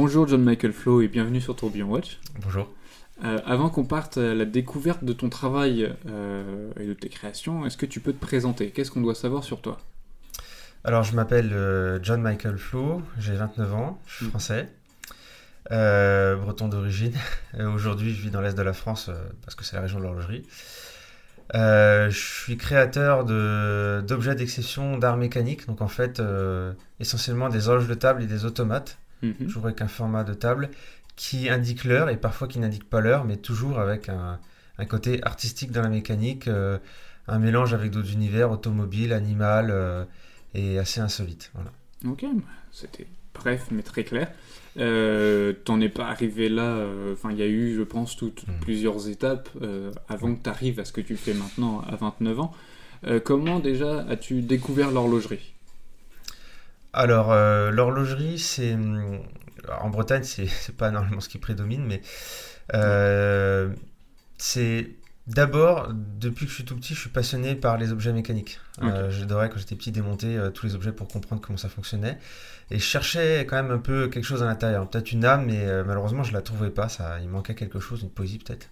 Bonjour John Michael Flo et bienvenue sur Tourbillon Watch. Bonjour. Euh, avant qu'on parte à la découverte de ton travail euh, et de tes créations, est-ce que tu peux te présenter? Qu'est-ce qu'on doit savoir sur toi? Alors, je m'appelle euh, John Michael Flo, j'ai 29 ans, je suis Mm. français, breton d'origine. Aujourd'hui, je vis dans l'est de la France parce que c'est la région de l'horlogerie. Je suis créateur de- d'objets d'exception d'art mécanique, donc en fait, essentiellement des horloges de table et des automates, Mhm. toujours avec un format de table qui indique l'heure et parfois qui n'indique pas l'heure, mais toujours avec un, un côté artistique dans la mécanique, euh, un mélange avec d'autres univers, automobile, animal euh, et assez insolite. Voilà. Ok, bah, c'était bref mais très clair. Euh, T'en es pas arrivé là, euh, enfin il y a eu je pense toutes, Mm. plusieurs étapes avant que tu arrives à ce que tu fais maintenant à 29 ans. Comment déjà as-tu découvert l'horlogerie? Alors, euh, l'horlogerie, c'est. hum, En Bretagne, c'est pas normalement ce qui prédomine, mais euh, c'est. D'abord, depuis que je suis tout petit, je suis passionné par les objets mécaniques. Euh, J'adorais quand j'étais petit démonter tous les objets pour comprendre comment ça fonctionnait. Et je cherchais quand même un peu quelque chose à l'intérieur. Peut-être une âme, mais malheureusement, je la trouvais pas. Ça, il manquait quelque chose, une poésie peut-être.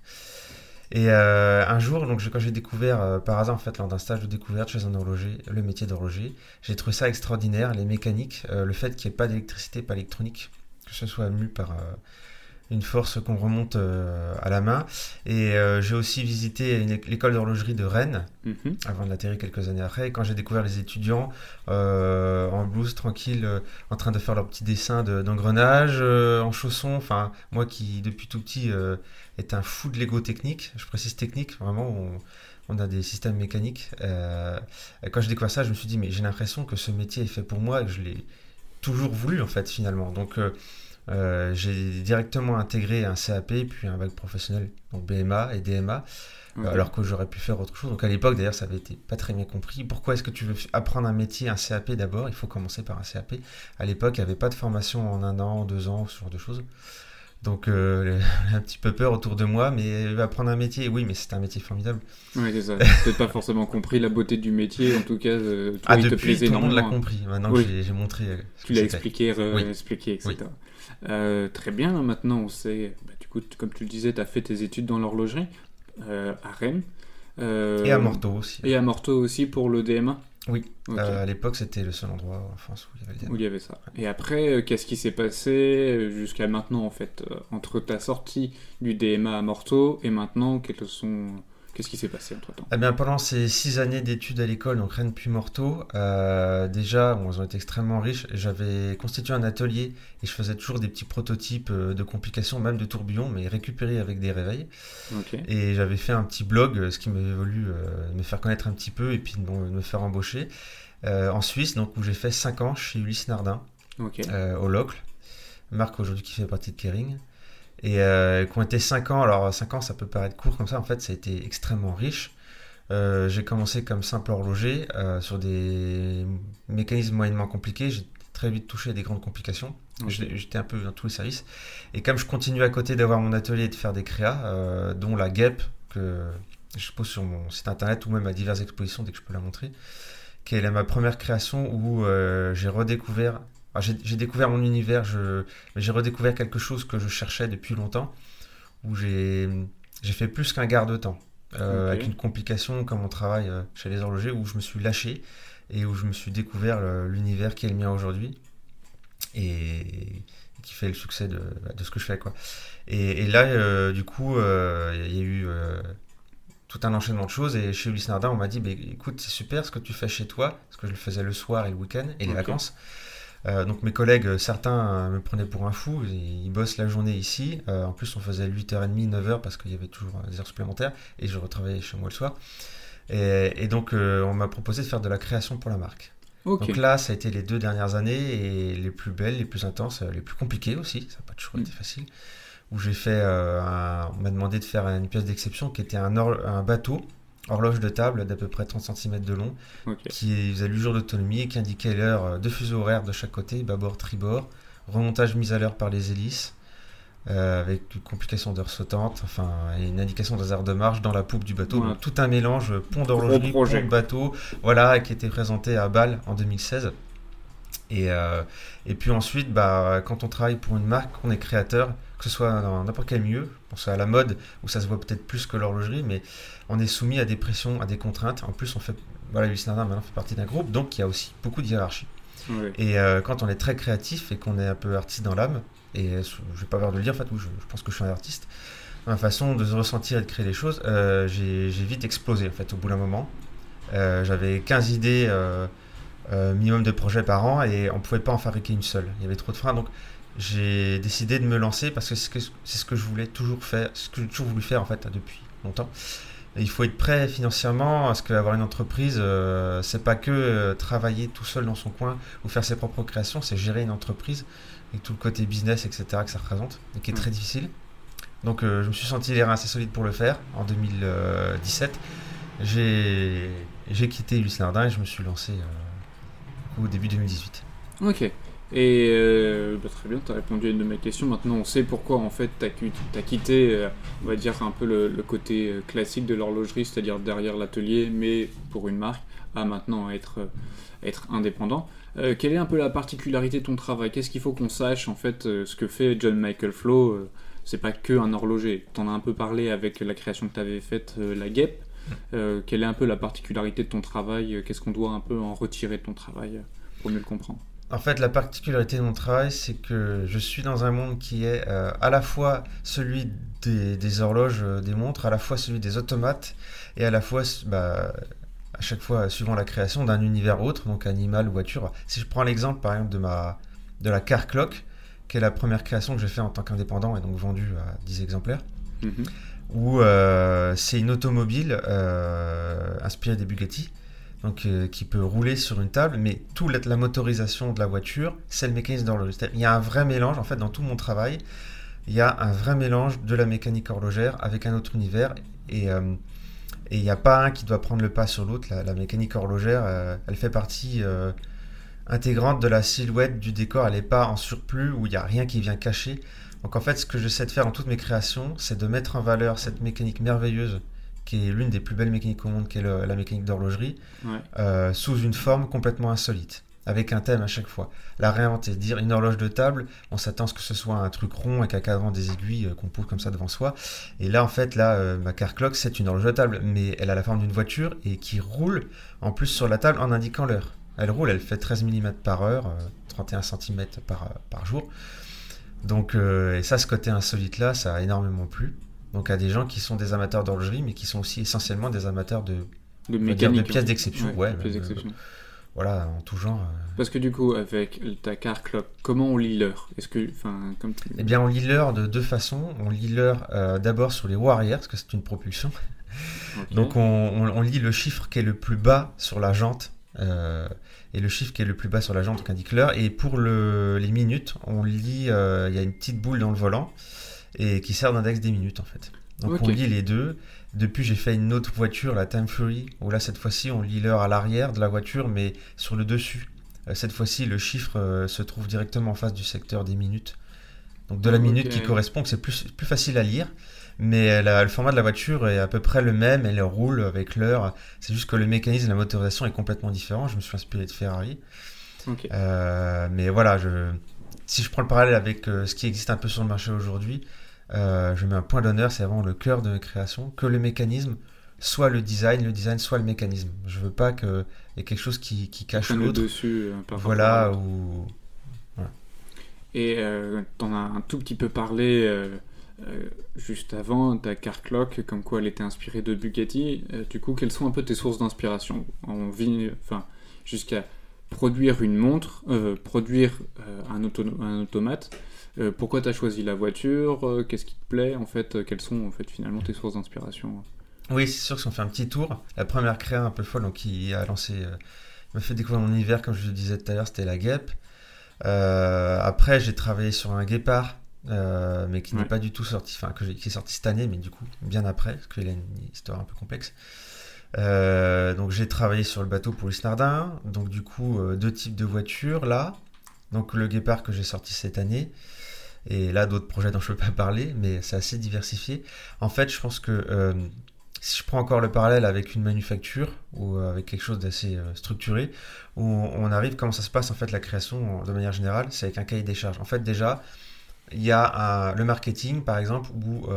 Et euh, un jour, donc quand j'ai découvert euh, par hasard en fait lors d'un stage de découverte chez un horloger, le métier d'horloger, j'ai trouvé ça extraordinaire, les mécaniques, euh, le fait qu'il n'y ait pas d'électricité, pas électronique, que ce soit mu par une force qu'on remonte euh, à la main. Et euh, j'ai aussi visité l'école d'horlogerie de Rennes Mhm. avant d'atterrir quelques années après. Et quand j'ai découvert les étudiants euh, en blouse, tranquille, en train de faire leurs petits dessins de- d'engrenage, en chaussons, enfin, moi qui depuis tout petit est un fou de Lego technique, je précise technique, vraiment, on, on a des systèmes mécaniques. Quand j'ai découvert ça, je me suis dit, mais j'ai l'impression que ce métier est fait pour moi et que je l'ai toujours voulu en fait finalement. Donc euh, j'ai directement intégré un CAP puis un bac professionnel, donc BMA et DMA. Euh, alors que j'aurais pu faire autre chose. Donc à l'époque, d'ailleurs, ça avait été pas très bien compris. Pourquoi est-ce que tu veux apprendre un métier, un CAP d'abord? Il faut commencer par un CAP. À l'époque, il n'y avait pas de formation en un an, deux ans, ce genre de choses. Donc euh, un petit peu peur autour de moi, mais apprendre un métier, oui, mais c'est un métier formidable. Ouais, c'est ça. Peut-être pas forcément compris la beauté du métier, en tout cas, euh, toi, Ah, il te depuis, plaisait tout le monde l'a énormément. compris. Maintenant Oui. que j'ai- montré. euh, Tu l'as expliqué, Oui. réexpliqué, etc. Euh, très bien, maintenant on sait, bah, du coup, comme tu le disais, tu as fait tes études dans l'horlogerie euh, à Rennes. Euh, Et à Morteau aussi. Et à Morteau aussi pour le DMA Oui. À l'époque, c'était le seul endroit en France où il y avait le Où il y avait ça. Et après, qu'est-ce qui s'est passé jusqu'à maintenant, en fait, entre ta sortie du DMA à Morteau et maintenant, quels sont... qu'est-ce qui s'est passé entre temps Eh bien, pendant ces six années d'études à l'école, donc Rennes puis Morteau, euh, déjà, ont été extrêmement riches. J'avais constitué un atelier et je faisais toujours des petits prototypes euh, de complications, même de tourbillons, mais récupérés avec des réveils. Et j'avais fait un petit blog, euh, ce qui m'avait voulu euh, me faire connaître un petit peu et puis bon, me faire embaucher. Euh, en Suisse, donc où j'ai fait cinq ans chez Ulysse Nardin au Locle, marque aujourd'hui qui fait partie de Kering, et euh, qui ont été 5 ans. Alors 5 ans, ça peut paraître court comme ça, en fait, ça a été extrêmement riche. Euh, j'ai commencé comme simple horloger euh, sur des mécanismes moyennement compliqués. J'ai très vite touché à des grandes complications. J'étais un peu dans tous les services. Et comme je continue à côté d'avoir mon atelier et de faire des créas, euh, dont la guêpe, que je pose sur mon site internet ou même à diverses expositions dès que je peux la montrer, qui est ma première création où j'ai redécouvert J'ai j'ai découvert mon univers, j'ai redécouvert quelque chose que je cherchais depuis longtemps, où j'ai fait plus qu'un garde-temps, euh, avec une complication comme mon travail euh, chez les horlogers, où je me suis lâché et où je me suis découvert l'univers qui est le mien aujourd'hui et qui fait le succès de, de ce que je fais. Quoi. Et, et là, euh, du coup, euh, il y a eu tout un enchaînement de choses. Et chez Ulysse Nardin, on m'a dit bah, écoute, c'est super ce que tu fais chez toi, parce que je le faisais le soir et le week-end et les vacances. Euh, donc mes collègues, euh, certains euh, me prenaient pour un fou, ils, ils bossent la journée ici. Euh, en plus, on faisait 8h30, 9h parce qu'il y avait toujours des heures supplémentaires et je retravaillais chez moi le soir. Et, et donc, euh, on m'a proposé de faire de la création pour la marque. Donc là, ça a été les deux dernières années et les plus belles, les plus intenses, les plus compliquées aussi. Ça n'a pas toujours Mm. été facile. Où j'ai fait, un- on m'a demandé de faire une pièce d'exception qui était un bateau, horloge de table d'à peu près 30 cm de long, qui faisait 8 jours d'autonomie et qui indiquait l'heure euh, de fuseaux horaires de chaque côté, bâbord, tribord, remontage mise à l'heure par les hélices, euh, avec une complication d'heures sautantes, enfin, et une indication des heures de marche dans la poupe du bateau. Donc, tout un mélange, pont d'horlogerie, pont de bateau, voilà, qui était présenté à Bâle en 2016. Et, et puis ensuite, bah, quand on travaille pour une marque, on est créateur, que ce soit dans n'importe quel milieu, pour ça à la mode, où ça se voit peut-être plus que l'horlogerie, mais on est soumis à des pressions, à des contraintes. En plus, on fait, voilà, Luis maintenant fait partie d'un groupe, donc il y a aussi beaucoup de hiérarchie. Et euh, quand on est très créatif et qu'on est un peu artiste dans l'âme, et je vais pas avoir de le dire, en fait, je, je, pense que je suis un artiste, ma façon de se ressentir et de créer des choses, euh, j'ai vite explosé, en fait, au bout d'un moment. Euh, j'avais 15 idées minimum de projets par an et on pouvait pas en fabriquer une seule. Il y avait trop de freins, donc j'ai décidé de me lancer parce que c'est ce que je voulais toujours faire, ce que j'ai toujours voulu faire en fait depuis longtemps. il faut être prêt financièrement parce qu'avoir une entreprise, euh, c'est pas que euh, travailler tout seul dans son coin ou faire ses propres créations, c'est gérer une entreprise et tout le côté business, etc. que ça représente et qui est très difficile. Donc euh, je me suis senti les reins assez solides pour le faire en 2017. J'ai quitté Ulysse Nardin et je me suis lancé au début 2018. Ok. Et euh, bah, très bien, tu as répondu à une de mes questions. Maintenant, on sait pourquoi en fait tu as, quitté, euh, on va dire, un peu le, côté euh, classique de l'horlogerie, c'est-à-dire derrière l'atelier, mais pour une marque, à maintenant être, indépendant. quelle est un peu la particularité de ton travail? Qu'est-ce qu'il faut qu'on sache en fait ce que fait John Michael Flow C'est pas que un horloger. Tu en as un peu parlé avec la création que tu avais faite, la guêpe. quelle est un peu la particularité de ton travail? Qu'est-ce qu'on doit un peu en retirer de ton travail pour mieux le comprendre? En fait, la particularité de mon travail, c'est que je suis dans un monde qui est euh, à la fois celui des, horloges, euh, des montres, à la fois celui des automates, et à la fois, bah, à chaque fois, suivant la création d'un univers autre, donc animal voiture. Si je prends l'exemple, par exemple, de, ma, de la Car Clock, qui est la première création que j'ai fait en tant qu'indépendant et donc vendue à 10 exemplaires, mm-hmm. où euh, c'est une automobile inspirée des Bugatti donc euh, qui peut rouler sur une table, mais toute la, motorisation de la voiture, c'est le mécanisme d'horloge. Il y a un vrai mélange, en fait, dans tout mon travail, il y a un vrai mélange de la mécanique horlogère avec un autre univers, et euh, il n'y a pas un qui doit prendre le pas sur l'autre. La, mécanique horlogère, euh, elle fait partie intégrante de la silhouette du décor, elle n'est pas en surplus où il n'y a rien qui vient cacher. Donc en fait, ce que j'essaie de faire dans toutes mes créations, c'est de mettre en valeur cette mécanique merveilleuse qui est l'une des plus belles mécaniques au monde, qui est la mécanique d'horlogerie, euh, sous une forme complètement insolite, avec un thème à chaque fois. La réinventer, dire une horloge de table, on s'attend à ce que ce soit un truc rond avec un cadran des aiguilles euh, qu'on pose comme ça devant soi. Et là, en fait, là, euh, ma car clock, c'est une horloge de table, mais elle a la forme d'une voiture et qui roule en plus sur la table en indiquant l'heure. Elle roule, elle fait 13 mm par heure, 31 cm par, par jour. Donc, et ça, ce côté insolite là, ça a énormément plu. Donc à des gens qui sont des amateurs d'horlogerie, mais qui sont aussi essentiellement des amateurs de, de, mécanique, de pièces d'exception. Ouais, voilà, en tout genre. Euh. Parce que du coup, avec ta car clock, comment on lit l'heure? Est-ce que, enfin, comme Eh bien, on lit l'heure de deux façons. On lit l'heure euh, d'abord sur les roues arrière, parce que c'est une propulsion. Donc, on, lit le chiffre qui est le plus bas sur la jante. Euh, et le chiffre qui est le plus bas sur la jante qui indique l'heure. Et pour le, les minutes, on lit, il y a une petite boule dans le volant et qui sert d'index des minutes en fait. Donc on lit les deux. Depuis, j'ai fait une autre voiture, la Time Fury, où là, cette fois-ci, on lit l'heure à l'arrière de la voiture, mais sur le dessus. Euh, cette fois-ci, le chiffre euh, se trouve directement en face du secteur des minutes. Donc de la minute qui correspond, c'est plus, plus facile à lire. Mais le format de la voiture est à peu près le même, elle roule avec l'heure. C'est juste que le mécanisme et la motorisation est complètement différent. Je me suis inspiré de Ferrari. Euh, mais voilà, je, si je prends le parallèle avec ce qui existe un peu sur le marché aujourd'hui, je mets un point d'honneur, c'est vraiment le cœur de mes créations, que le mécanisme soit le design, le design soit le mécanisme. Je veux pas qu'il y ait quelque chose qui, cache l'autre. dessus. Euh, voilà, ou... Et euh, tu en as un tout petit peu parlé juste avant, ta car clock, comme quoi elle était inspirée de Bugatti. du coup, quelles sont un peu tes sources d'inspiration? En enfin, jusqu'à produire une montre, produire un, un automate. Euh, pourquoi tu as choisi la voiture euh, Qu'est-ce qui te plaît en fait euh, Quelles sont en fait finalement tes sources d'inspiration Oui, c'est sûr que si on fait un petit tour, la première créa un peu folle donc, qui a lancé, m'a fait découvrir mon univers comme je le disais tout à l'heure, c'était la guêpe. après, j'ai travaillé sur un guépard, mais qui n'est pas du tout sorti, enfin qui est sorti cette année, mais du coup bien après, parce qu'il a une histoire un peu complexe. Donc j'ai travaillé sur le bateau pour l'Isnardin, donc du coup deux types de voitures là, donc le guépard que j'ai sorti cette année, et là d'autres projets dont je ne peux pas parler, mais c'est assez diversifié. En fait, je pense que euh, si je prends encore le parallèle avec une manufacture ou avec quelque chose d'assez structuré, où on arrive, comment ça se passe en fait la création de manière générale, c'est avec un cahier des charges. En fait, déjà, il y a le marketing, par exemple, où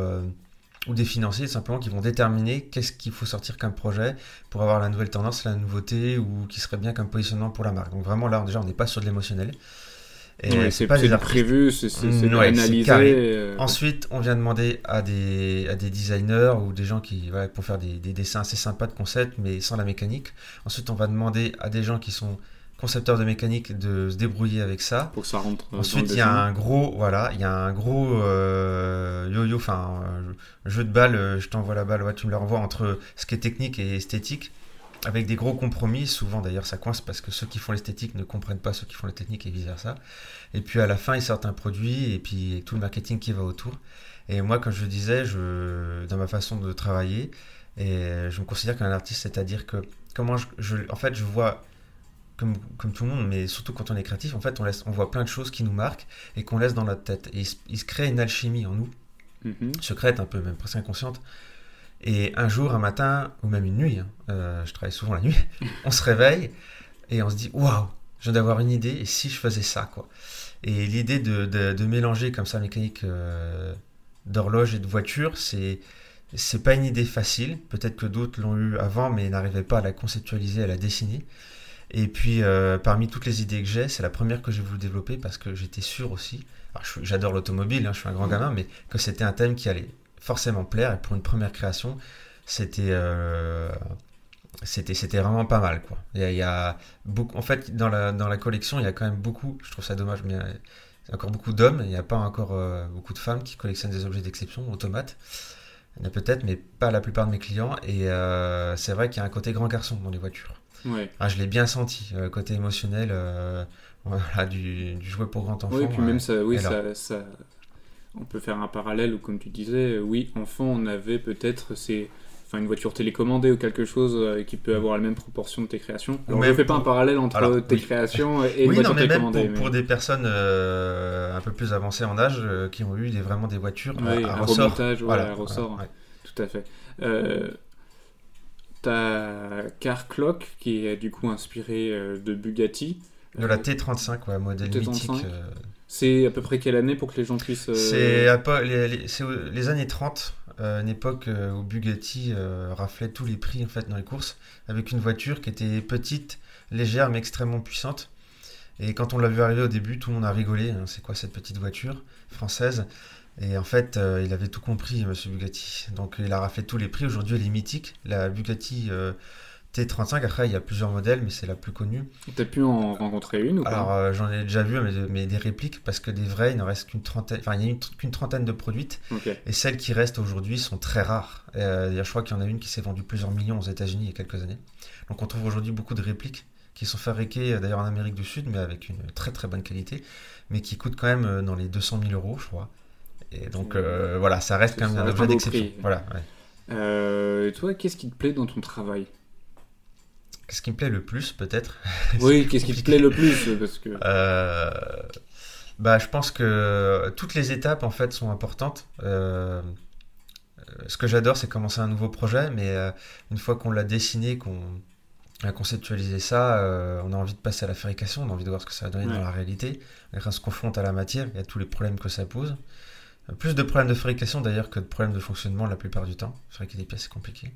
ou des financiers simplement qui vont déterminer qu'est-ce qu'il faut sortir comme projet pour avoir la nouvelle tendance, la nouveauté ou qui serait bien comme positionnement pour la marque. Donc vraiment là déjà on n'est pas sur de l'émotionnel. Et c'est pas des prévu, c'est analysé. Euh, Ensuite, on vient demander à des, à des designers ou des gens qui voilà, pour faire des, des dessins assez sympas de concept mais sans la mécanique. Ensuite, on va demander à des gens qui sont concepteur de mécanique de se débrouiller avec ça. Pour que ça rentre. Ensuite, il y a un gros, voilà, il y a un gros euh, yo-yo, enfin, jeu de balle. Euh, je t'envoie la balle, ouais, tu me la renvoies entre ce qui est technique et esthétique, avec des gros compromis. Souvent, d'ailleurs, ça coince parce que ceux qui font l'esthétique ne comprennent pas ceux qui font la technique et vice versa. Et puis à la fin, ils sortent un produit et puis tout le marketing qui va autour. Et moi, comme je le disais, je, dans ma façon de travailler, et je me considère comme un artiste, c'est-à-dire que comment je, en fait, je vois comme, comme, tout le monde, mais surtout quand on est créatif, en fait, on, laisse, on voit plein de choses qui nous marquent et qu'on laisse dans notre tête. Et il, se crée une alchimie en nous, mm-hmm. secrète un peu, même presque inconsciente. Et un jour, un matin, ou même une nuit, hein, euh, je travaille souvent la nuit, on se réveille et on se dit Waouh, je viens d'avoir une idée, et si je faisais ça quoi Et l'idée de, de, mélanger comme ça mécanique euh, d'horloge et de voiture, c'est. C'est pas une idée facile, peut-être que d'autres l'ont eu avant mais n'arrivaient pas à la conceptualiser, à la dessiner. Et puis, euh, parmi toutes les idées que j'ai, c'est la première que j'ai voulu développer parce que j'étais sûr aussi, j'adore l'automobile, hein, je suis un grand mm. gamin, mais que c'était un thème qui allait forcément plaire. Et pour une première création, c'était euh, c'était c'était vraiment pas mal. Quoi. Il, y a, beaucoup, en fait, dans la, dans la collection, il y a quand même beaucoup, je trouve ça dommage, mais il y a encore beaucoup d'hommes, il n'y a pas encore euh, beaucoup de femmes qui collectionnent des objets d'exception, automates. Il y en a peut-être, mais pas la plupart de mes clients. Et c'est vrai qu'il y a un côté grand garçon dans les voitures. Ah, je l'ai bien senti, euh, côté émotionnel euh, du, du, jouet pour grand enfant. Oui, puis même ça, oui, ça, ça, on peut faire un parallèle où, comme tu disais, euh, oui, enfant, on avait peut-être ces enfin une voiture télécommandée ou quelque chose qui peut avoir la même proportion de tes créations. Alors, je ne fais pas un parallèle entre tes créations et une voiture télécommandée. Même pour, des personnes un peu plus avancées en âge qui ont eu des, vraiment des voitures à, ressort. voilà, ressort. Tout à fait. T'as Car Clock qui est du coup inspiré euh, de Bugatti. De la T35, ouais, modèle mythique. Euh. C'est à peu près quelle année pour que les gens puissent. Euh, c'est les, les, années 30, une époque où Bugatti raflait tous les prix en fait dans les courses, avec une voiture qui était petite, légère mais extrêmement puissante. Et quand on l'a vu arriver au début, tout le monde a rigolé. Hein, c'est quoi cette petite voiture française? Et en fait, euh, il avait tout compris, Monsieur Bugatti. Donc il a raflé tous les prix. Aujourd'hui, elle est mythique. La Bugatti euh, T35, après, il y a plusieurs modèles, mais c'est la plus connue. Tu as pu en rencontrer une ou pas Alors, euh, j'en ai déjà vu, mais, des répliques, parce que des vrais, il n'en reste qu'une trentaine. Enfin, il n'y a qu'une trentaine de produites. Et celles qui restent aujourd'hui sont très rares. je crois qu'il y en a une qui s'est vendue plusieurs millions aux États-Unis il y a quelques années. Donc, on trouve aujourd'hui beaucoup de répliques qui sont fabriquées d'ailleurs en Amérique du Sud, mais avec une très très bonne qualité, mais qui coûtent quand même dans les 200 000 euros, je crois. Et donc euh, voilà, ça reste quand même un objet d'exception. Voilà, euh, et toi, qu'est-ce qui te plaît dans ton travail? Qu'est-ce qui me plaît le plus, peut-être Oui, qu'est-ce qui te plaît le plus parce que... Euh, bah, je pense que toutes les étapes en fait sont importantes. ce que j'adore, c'est commencer un nouveau projet, mais une fois qu'on l'a dessiné, qu'on a conceptualisé ça, on a envie de passer à la fabrication, on a envie de voir ce que ça va donner dans la réalité. on se confronte à la matière et à tous les problèmes que ça pose. Plus de problèmes de fabrication d'ailleurs que de problèmes de fonctionnement la plupart du temps. Fabriquer des pièces, c'est compliqué.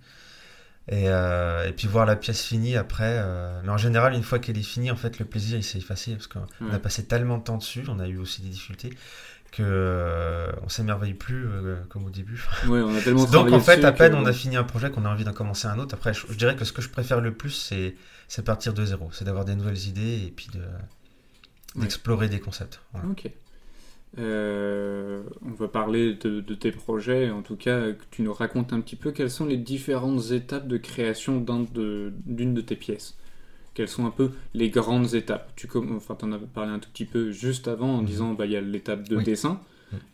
Et, euh, et, puis voir la pièce finie après. Euh, mais en général, une fois qu'elle est finie, en fait, le plaisir il s'est effacé parce qu'on a passé tellement de temps dessus, on a eu aussi des difficultés que euh, on s'émerveille plus comme au début. Ouais, on a tellement Donc en fait, à peine on a fini un projet qu'on a envie d'en commencer un autre. Après, je, dirais que ce que je préfère le plus, c'est c'est partir de zéro, c'est d'avoir des nouvelles idées et puis de d'explorer des concepts. Ok. Euh, on va parler de, tes projets, en tout cas, que tu nous racontes un petit peu quelles sont les différentes étapes de création d'une de, tes pièces. Quelles sont un peu les grandes étapes? Tu enfin, en as parlé un tout petit peu juste avant en mhm. disant bah, il y a l'étape de dessin.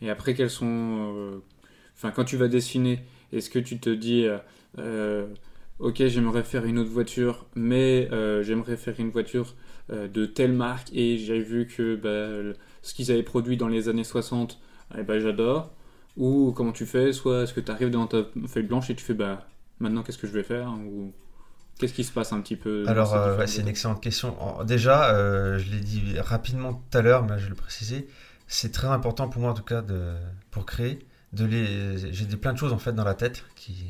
Et après, quelles sont. Euh, enfin, quand tu vas dessiner, est-ce que tu te dis euh, Ok, j'aimerais faire une autre voiture, mais j'aimerais faire une voiture de telle marque et j'ai vu que. Bah, ce qu'ils avaient produit dans les années 60, eh ben, j'adore. Ou comment tu fais Soit est-ce que tu arrives dans ta feuille blanche et tu fais bah maintenant qu'est-ce que je vais faire ou qu'est-ce qui se passe un petit peu Alors, euh, c'est une excellente question. Déjà, euh, je l'ai dit rapidement tout à l'heure, mais je vais le préciser. C'est très important pour moi, en tout cas, de, pour créer. De les... J'ai des, plein de choses en fait dans la tête qui,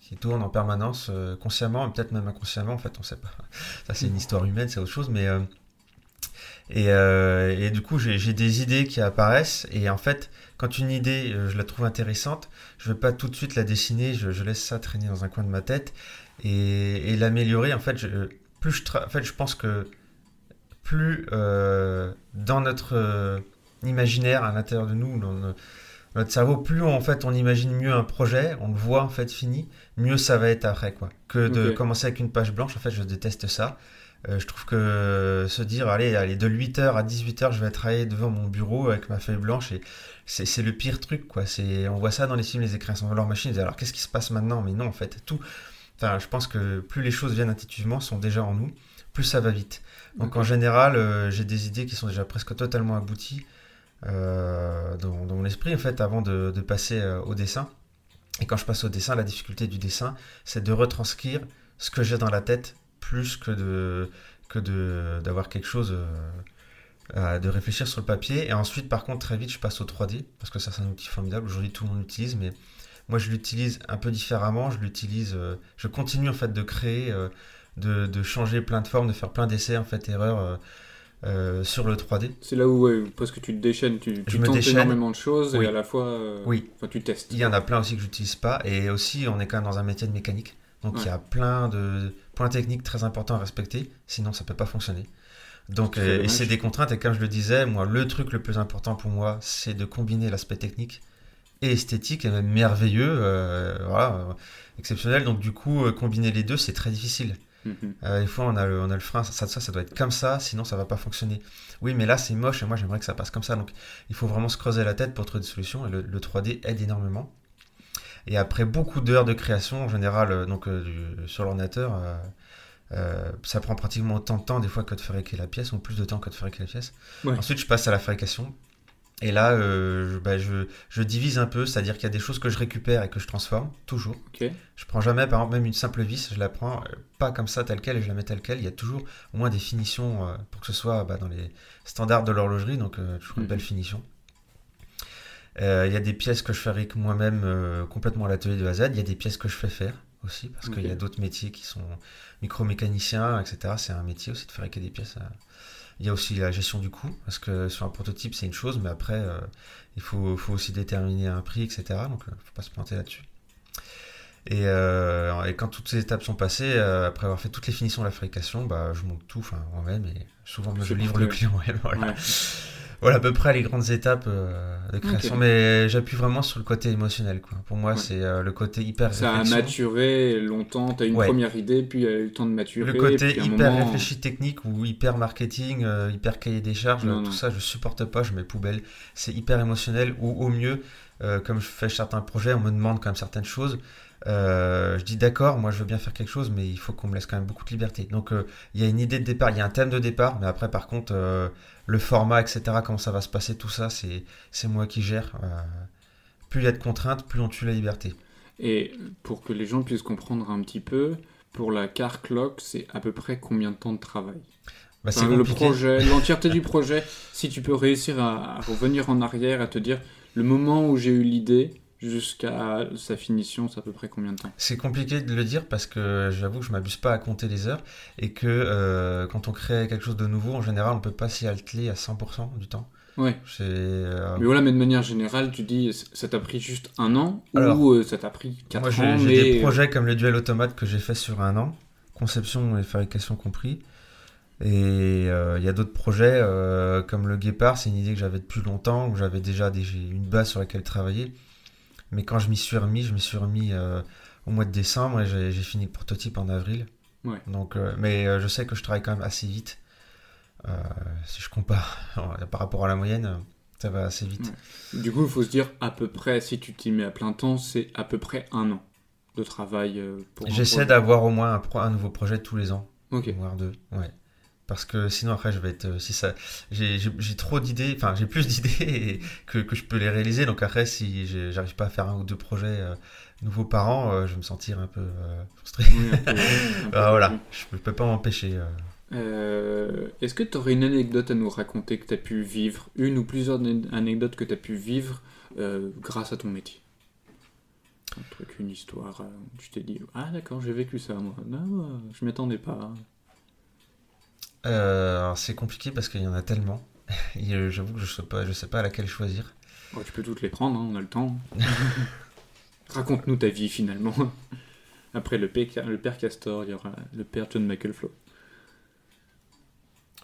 qui tournent en permanence, euh, consciemment et peut-être même inconsciemment. En fait, on sait pas. Ça, c'est une histoire humaine, c'est autre chose. Mais et, euh, et du coup, j'ai des idées qui apparaissent. Et en fait, quand une idée, euh, je la trouve intéressante, je vais pas tout de suite la dessiner. Je, je laisse ça traîner dans un coin de ma tête et, et l'améliorer. En fait, je, plus je, tra- en fait, je pense que plus euh, dans notre euh, imaginaire à l'intérieur de nous, dans no- notre cerveau, plus en fait on imagine mieux un projet, on le voit en fait fini, mieux ça va être après quoi. Que de commencer avec une page blanche, en fait, je déteste ça. Euh, je trouve que se dire, allez, allez, de 8h à 18h, je vais travailler devant mon bureau avec ma feuille blanche, et c'est le pire truc, quoi. On voit ça dans les films, les écrans sont leur machine, alors qu'est-ce qui se passe maintenant? Mais non, en fait, tout, enfin, je pense que plus les choses viennent intuitivement, sont déjà en nous, plus ça va vite. Donc en général, euh, j'ai des idées qui sont déjà presque totalement abouties euh, dans, dans mon esprit, en fait, avant de, de passer euh, au dessin. Et quand je passe au dessin, la difficulté du dessin, c'est de retranscrire ce que j'ai dans la tête plus que de que de d'avoir quelque chose euh, de réfléchir sur le papier. Et ensuite par contre très vite je passe au 3D parce que ça c'est un outil formidable. Aujourd'hui tout le monde l'utilise mais moi je l'utilise un peu différemment. Je l'utilise euh, je continue en fait de créer euh, de, de changer plein de formes de faire plein d'essais en fait erreurs sur le 3D C'est là où, ouais, parce que tu te déchaînes, tu, tu tentes énormément de choses Oui. et à la fois, Oui. tu testes. Il y en a plein aussi que j'utilise pas. Et aussi on est quand même dans un métier de mécanique donc il y a plein de points techniques très importants à respecter. Sinon ça peut pas fonctionner. Donc euh, et c'est des contraintes. Et comme je le disais moi le truc le plus important pour moi c'est de combiner l'aspect technique et esthétique et même merveilleux euh, voilà euh, exceptionnel. Donc du coup euh, combiner les deux c'est très difficile. Euh, des fois, on a le, on a le frein, ça, ça, ça doit être comme ça, sinon ça va pas fonctionner. Oui, mais là, c'est moche. Et moi, j'aimerais que ça passe comme ça. Donc, il faut vraiment se creuser la tête pour trouver des solutions. Et le, le 3D aide énormément. Et après beaucoup d'heures de création, en général, euh, donc euh, du- sur l'ordinateur, euh, ça prend pratiquement autant de temps des fois que de fabriquer la pièce, ou plus de temps que de fabriquer la pièce. Ouais. Ensuite, je passe à la fabrication. Et là, euh, je, bah, je, je divise un peu, c'est-à-dire qu'il y a des choses que je récupère et que je transforme, toujours. Ok. Je prends jamais, par exemple, même une simple vis, je la prends pas comme ça, telle quelle, et je la mets telle quelle. Il y a toujours au moins des finitions euh, pour que ce soit bah, dans les standards de l'horlogerie, donc toujours une Mhm. belle finition. Euh, Il y a des pièces que je fabrique moi-même euh, complètement à l'atelier de A à Z. Il y a des pièces que je fais faire aussi, parce qu'il y a d'autres métiers qui sont micromécaniciens, etc. C'est un métier aussi de fabriquer des pièces. euh. Il y a aussi la gestion du coût, parce que sur un prototype, c'est une chose, mais après, euh, il faut, faut aussi déterminer un prix, etc. Donc, il ne faut pas se planter là-dessus. Et, euh, et quand toutes ces étapes sont passées, euh, après avoir fait toutes les finitions de la fabrication, bah, je monte tout moi-même et souvent je livre le client. et voilà. Ouais. Voilà à peu près les grandes étapes euh, de création. Mais j'appuie vraiment sur le côté émotionnel. Quoi. Pour moi, Ouais. c'est euh, le côté hyper Ça a maturé longtemps, tu as une Ouais. première idée, puis il y a eu le temps de maturer. Le côté puis hyper moment- réfléchi technique ou hyper marketing, euh, hyper cahier des charges, Non, tout non. ça, je supporte pas, je mets poubelle. C'est hyper émotionnel ou au mieux, euh, comme je fais certains projets, on me demande quand même certaines choses. Euh, je dis d'accord, moi je veux bien faire quelque chose, mais il faut qu'on me laisse quand même beaucoup de liberté. Donc euh, il y a une idée de départ, il y a un thème de départ, mais après par contre euh, le format, etc., comment ça va se passer, tout ça, c'est c'est moi qui gère. Euh, plus il y a de contraintes, plus on tue la liberté. Et pour que les gens puissent comprendre un petit peu, pour la car clock, c'est à peu près combien de temps de travail? Bah, Enfin, Le projet, l'entièreté du projet, si tu peux réussir à, à revenir en arrière, à te dire le moment où j'ai eu l'idée jusqu'à sa finition, c'est à peu près combien de temps? C'est compliqué de le dire parce que j'avoue que je m'abuse pas à compter les heures et que euh, quand on crée quelque chose de nouveau, en général, on peut pas s'y atteler à 100% du temps. Ouais. Euh, Mais voilà, mais de manière générale, tu dis ça t'a pris juste un an Alors, ou euh, ça t'a pris 4 moi, ans j'ai mais... des projets comme le duel automate que j'ai fait sur un an, conception et fabrication compris. Et euh, il y a d'autres projets euh, comme le guépard, c'est une idée que j'avais depuis longtemps, où j'avais déjà des, une base sur laquelle travailler. Mais quand je m'y suis remis, je m'y suis remis euh, au mois de décembre et j'ai fini le prototype en avril. Ouais. Donc, euh, mais euh, je sais que je travaille quand même assez vite. Si je compare par rapport à la moyenne, ça va assez vite. Du coup, il faut se dire à peu près, si tu t'y mets à plein temps, c'est à peu près un an de travail pour J'essaie d'avoir au moins un, pro- un nouveau projet tous les ans, Ok. voire deux. Ouais. Parce que sinon après je vais être si ça j'ai trop d'idées enfin j'ai plus d'idées que, que, je peux les réaliser. Donc après si j'arrive pas à faire un ou deux projets nouveaux par an je vais me sentir un peu frustré. Voilà. je, peux pas m'empêcher est-ce que tu aurais une anecdote à nous raconter que tu as pu vivre? Une ou plusieurs anecdotes que tu as pu vivre grâce à ton métier? Un truc, une histoire, tu t'es dit, ah d'accord, j'ai vécu ça moi. Non, je m'attendais pas. Euh, c'est compliqué parce qu'il y en a tellement. J'avoue que je sais pas, je sais pas à laquelle choisir. Oh, tu peux toutes les prendre, hein, on a le temps. Raconte-nous ta vie finalement. Après le père, le père Castor, il y aura le père John McElflow.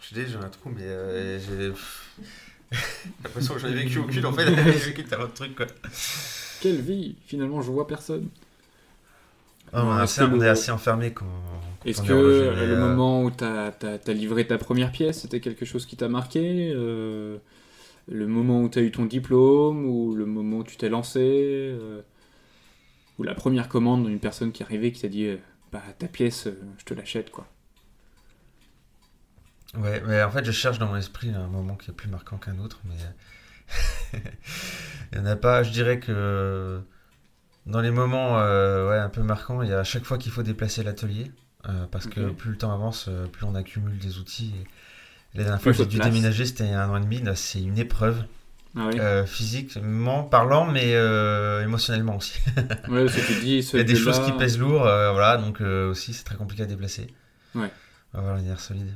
Je dis, j'ai un trou, mais euh, j'ai l'impression que j'en ai vécu aucune en fait. j'ai vécu tellement de trucs quoi. Quelle vie Finalement, je vois personne. Ah, on, est assez, enfermé quand. Est-ce que le moment où tu as, livré ta première pièce, c'était quelque chose qui t'a marqué euh, Le moment où tu as eu ton diplôme Ou le moment où tu t'es lancé euh, Ou la première commande d'une personne qui est arrivée qui t'a dit euh, Bah, ta pièce, je te l'achète, quoi? Ouais, mais en fait, je cherche dans mon esprit un moment qui est plus marquant qu'un autre, mais. Il n'y en a pas, je dirais que dans les moments euh, ouais, un peu marquants, il y a à chaque fois qu'il faut déplacer l'atelier. Euh, parce que plus le temps avance, euh, plus on accumule des outils. Et la dernière fois que j'ai dû déménager, c'était il y a un an et demi. C'est une épreuve. Ah physiquement parlant, mais émotionnellement aussi. ouais, ce que tu dis, il y a des choses qui pèsent lourd, voilà, donc aussi c'est très compliqué à déplacer. Ouais. Avoir une solide.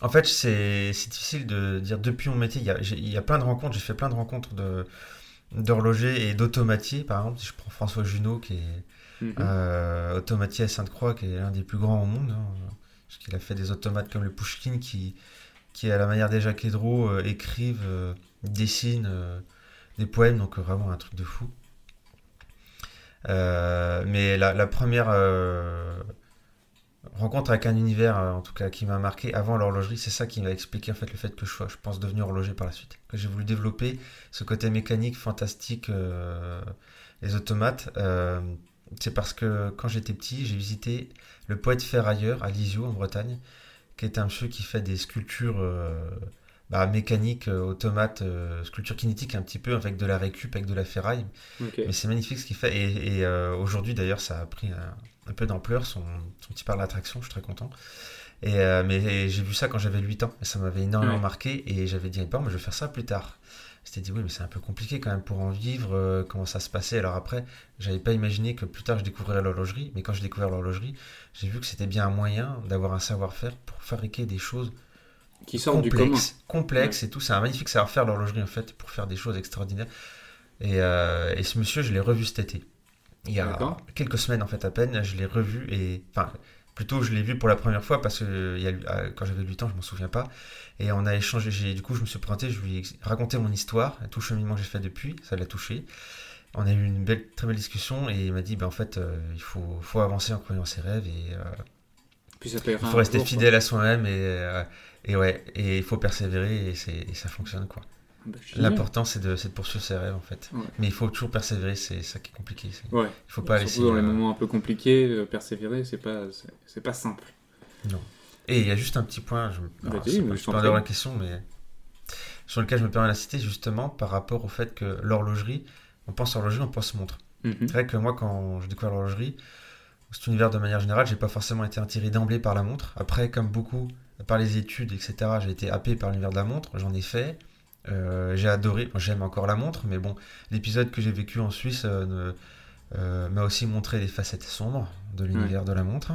En fait, c'est difficile de dire depuis mon métier. Il y a, il y a plein de rencontres. J'ai fait plein de rencontres d'horlogers et d'automatiers. Par exemple, si je prends François Junot, qui est mhm. euh, automatier à Sainte-Croix, qui est l'un des plus grands au monde. Hein, parce qu'il a fait des automates comme le Pushkin, qui, qui à la manière des Jacques Hédro, euh, écrivent, euh, dessinent des poèmes. Donc vraiment un truc de fou. mais la, la première rencontre avec un univers, euh, en tout cas, qui m'a marqué avant l'horlogerie. C'est ça qui m'a expliqué en fait le fait que je sois, je pense, devenu horloger par la suite. Que j'ai voulu développer ce côté mécanique fantastique, euh, les automates. Euh, c'est parce que quand j'étais petit, j'ai visité le poète ferrailleur à Lisieux en Bretagne, qui est un monsieur qui fait des sculptures bah, mécaniques, automates, sculptures kinétiques un petit peu avec de la récup, avec de la ferraille. Mais c'est magnifique ce qu'il fait. Et, aujourd'hui d'ailleurs, ça a pris un un peu d'ampleur, son, petit par l'attraction, je suis très content. Et, euh, mais j'ai vu ça quand j'avais 8 ans, et ça m'avait énormément marqué, et j'avais dit, bon, mais je vais faire ça plus tard. C'était dit, oui, mais c'est un peu compliqué quand même pour en vivre, euh, comment ça se passait. Alors après, j'avais pas imaginé que plus tard je découvrirais l'horlogerie, mais quand j'ai découvert l'horlogerie, j'ai vu que c'était bien un moyen d'avoir un savoir-faire pour fabriquer des choses qui sortent du commun. complexes et tout. C'est un magnifique savoir-faire l'horlogerie en fait, pour faire des choses extraordinaires. Et, euh, et ce monsieur, je l'ai revu cet été il y a quelques semaines en fait à peine, je l'ai revu et enfin plutôt je l'ai vu pour la première fois parce que il y a, euh, quand j'avais 8 ans, je m'en souviens pas et on a échangé, du coup je me suis présenté, je lui ai raconté mon histoire, tout le cheminement que j'ai fait depuis, ça l'a touché. On a eu une belle, très belle discussion et il m'a dit ben en fait euh, il faut, faut avancer en croyant ses rêves et euh, Puis ça il faut rester fidèle à soi-même et, et ouais et il faut persévérer et, et ça fonctionne quoi. Bah, L'important, c'est de, de, poursuivre ses rêves, en fait. Mais il faut toujours persévérer, c'est ça qui est compliqué. Ouais. Il faut pas Surtout dans les euh, moments un peu compliqués, euh, persévérer, c'est pas, c'est pas simple. Non. Et il y a juste un petit point, je, bah, je peux la question, mais sur lequel je me permets de la citer, justement, par rapport au fait que l'horlogerie, on pense horlogerie, on pense montre. Mhm. C'est vrai que moi, quand je découvre l'horlogerie, cet univers de manière générale, j'ai pas forcément été attiré d'emblée par la montre. Après, comme beaucoup, par les études, etc., j'ai été happé par l'univers de la montre, j'en ai fait. Euh, j'ai adoré, j'aime encore la montre, mais bon, l'épisode que j'ai vécu en Suisse euh, euh, m'a aussi montré des facettes sombres de l'univers de la montre.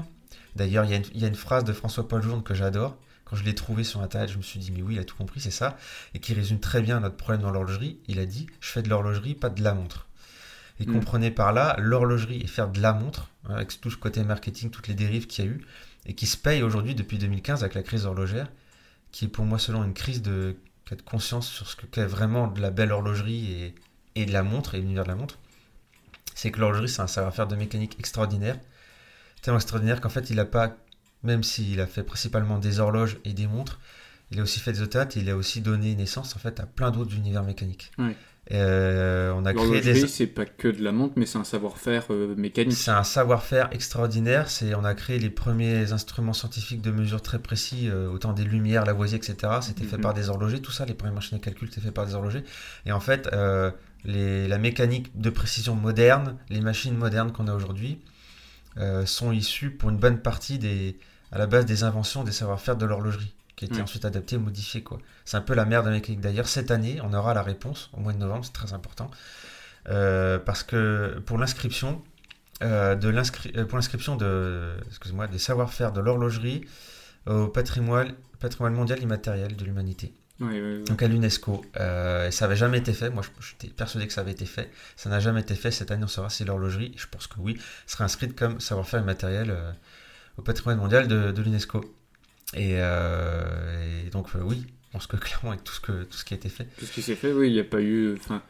D'ailleurs, il y, y, a une phrase de François-Paul Journe que j'adore. Quand je l'ai trouvé sur Internet, je me suis dit, mais oui, il a tout compris, c'est ça. Et qui résume très bien notre problème dans l'horlogerie. Il a dit, je fais de l'horlogerie, pas de la montre. Et mm. comprenez par là, l'horlogerie et faire de la montre, hein, avec tout ce côté marketing, toutes les dérives qu'il y a eu, et qui se paye aujourd'hui depuis 2015 avec la crise horlogère, qui est pour moi selon une crise de conscience sur ce qu'est vraiment de la belle horlogerie et, et de la montre et l'univers de la montre, c'est que l'horlogerie, c'est un savoir-faire de mécanique extraordinaire. Tellement extraordinaire qu'en fait, il n'a pas, même s'il a fait principalement des horloges et des montres, il a aussi fait des automates, il a aussi donné naissance en fait à plein d'autres univers mécaniques. Euh, on a créé des... c'est pas que de la montre, mais c'est un savoir-faire euh, mécanique. C'est un savoir-faire extraordinaire. C'est, on a créé les premiers instruments scientifiques de mesure très précis, euh, autant des lumières, Lavoisier, etc. C'était fait Mhm. par des horlogers. Tout ça, les premières machines à calcul, c'était fait par des horlogers. Et en fait, euh, les, la mécanique de précision moderne, les machines modernes qu'on a aujourd'hui, sont issues pour une bonne partie des, à la base des inventions, des savoir-faire de l'horlogerie, qui étaient Ouais. ensuite adaptés et modifiés. Quoi. C'est un peu la mère de la mécanique. D'ailleurs, cette année, on aura la réponse au mois de novembre, c'est très important. Euh, parce que pour l'inscription, euh, de l'inscri- euh, pour l'inscription de, excuse-moi, des savoir-faire de l'horlogerie au patrimoine, patrimoine mondial immatériel de l'humanité, ouais, ouais. donc à l'UNESCO. Euh, et ça n'avait jamais été fait. Moi, je- j'étais persuadé que ça avait été fait. Ça n'a jamais été fait. Cette année, on saura si l'horlogerie, je pense que oui, sera inscrite comme savoir-faire immatériel au patrimoine mondial de, de l'UNESCO. Et, euh, et donc, euh, oui, je pense que clairement, avec tout ce, que, tout ce qui a été fait. Tout ce qui s'est fait, oui, il n'y a pas eu. Enfin,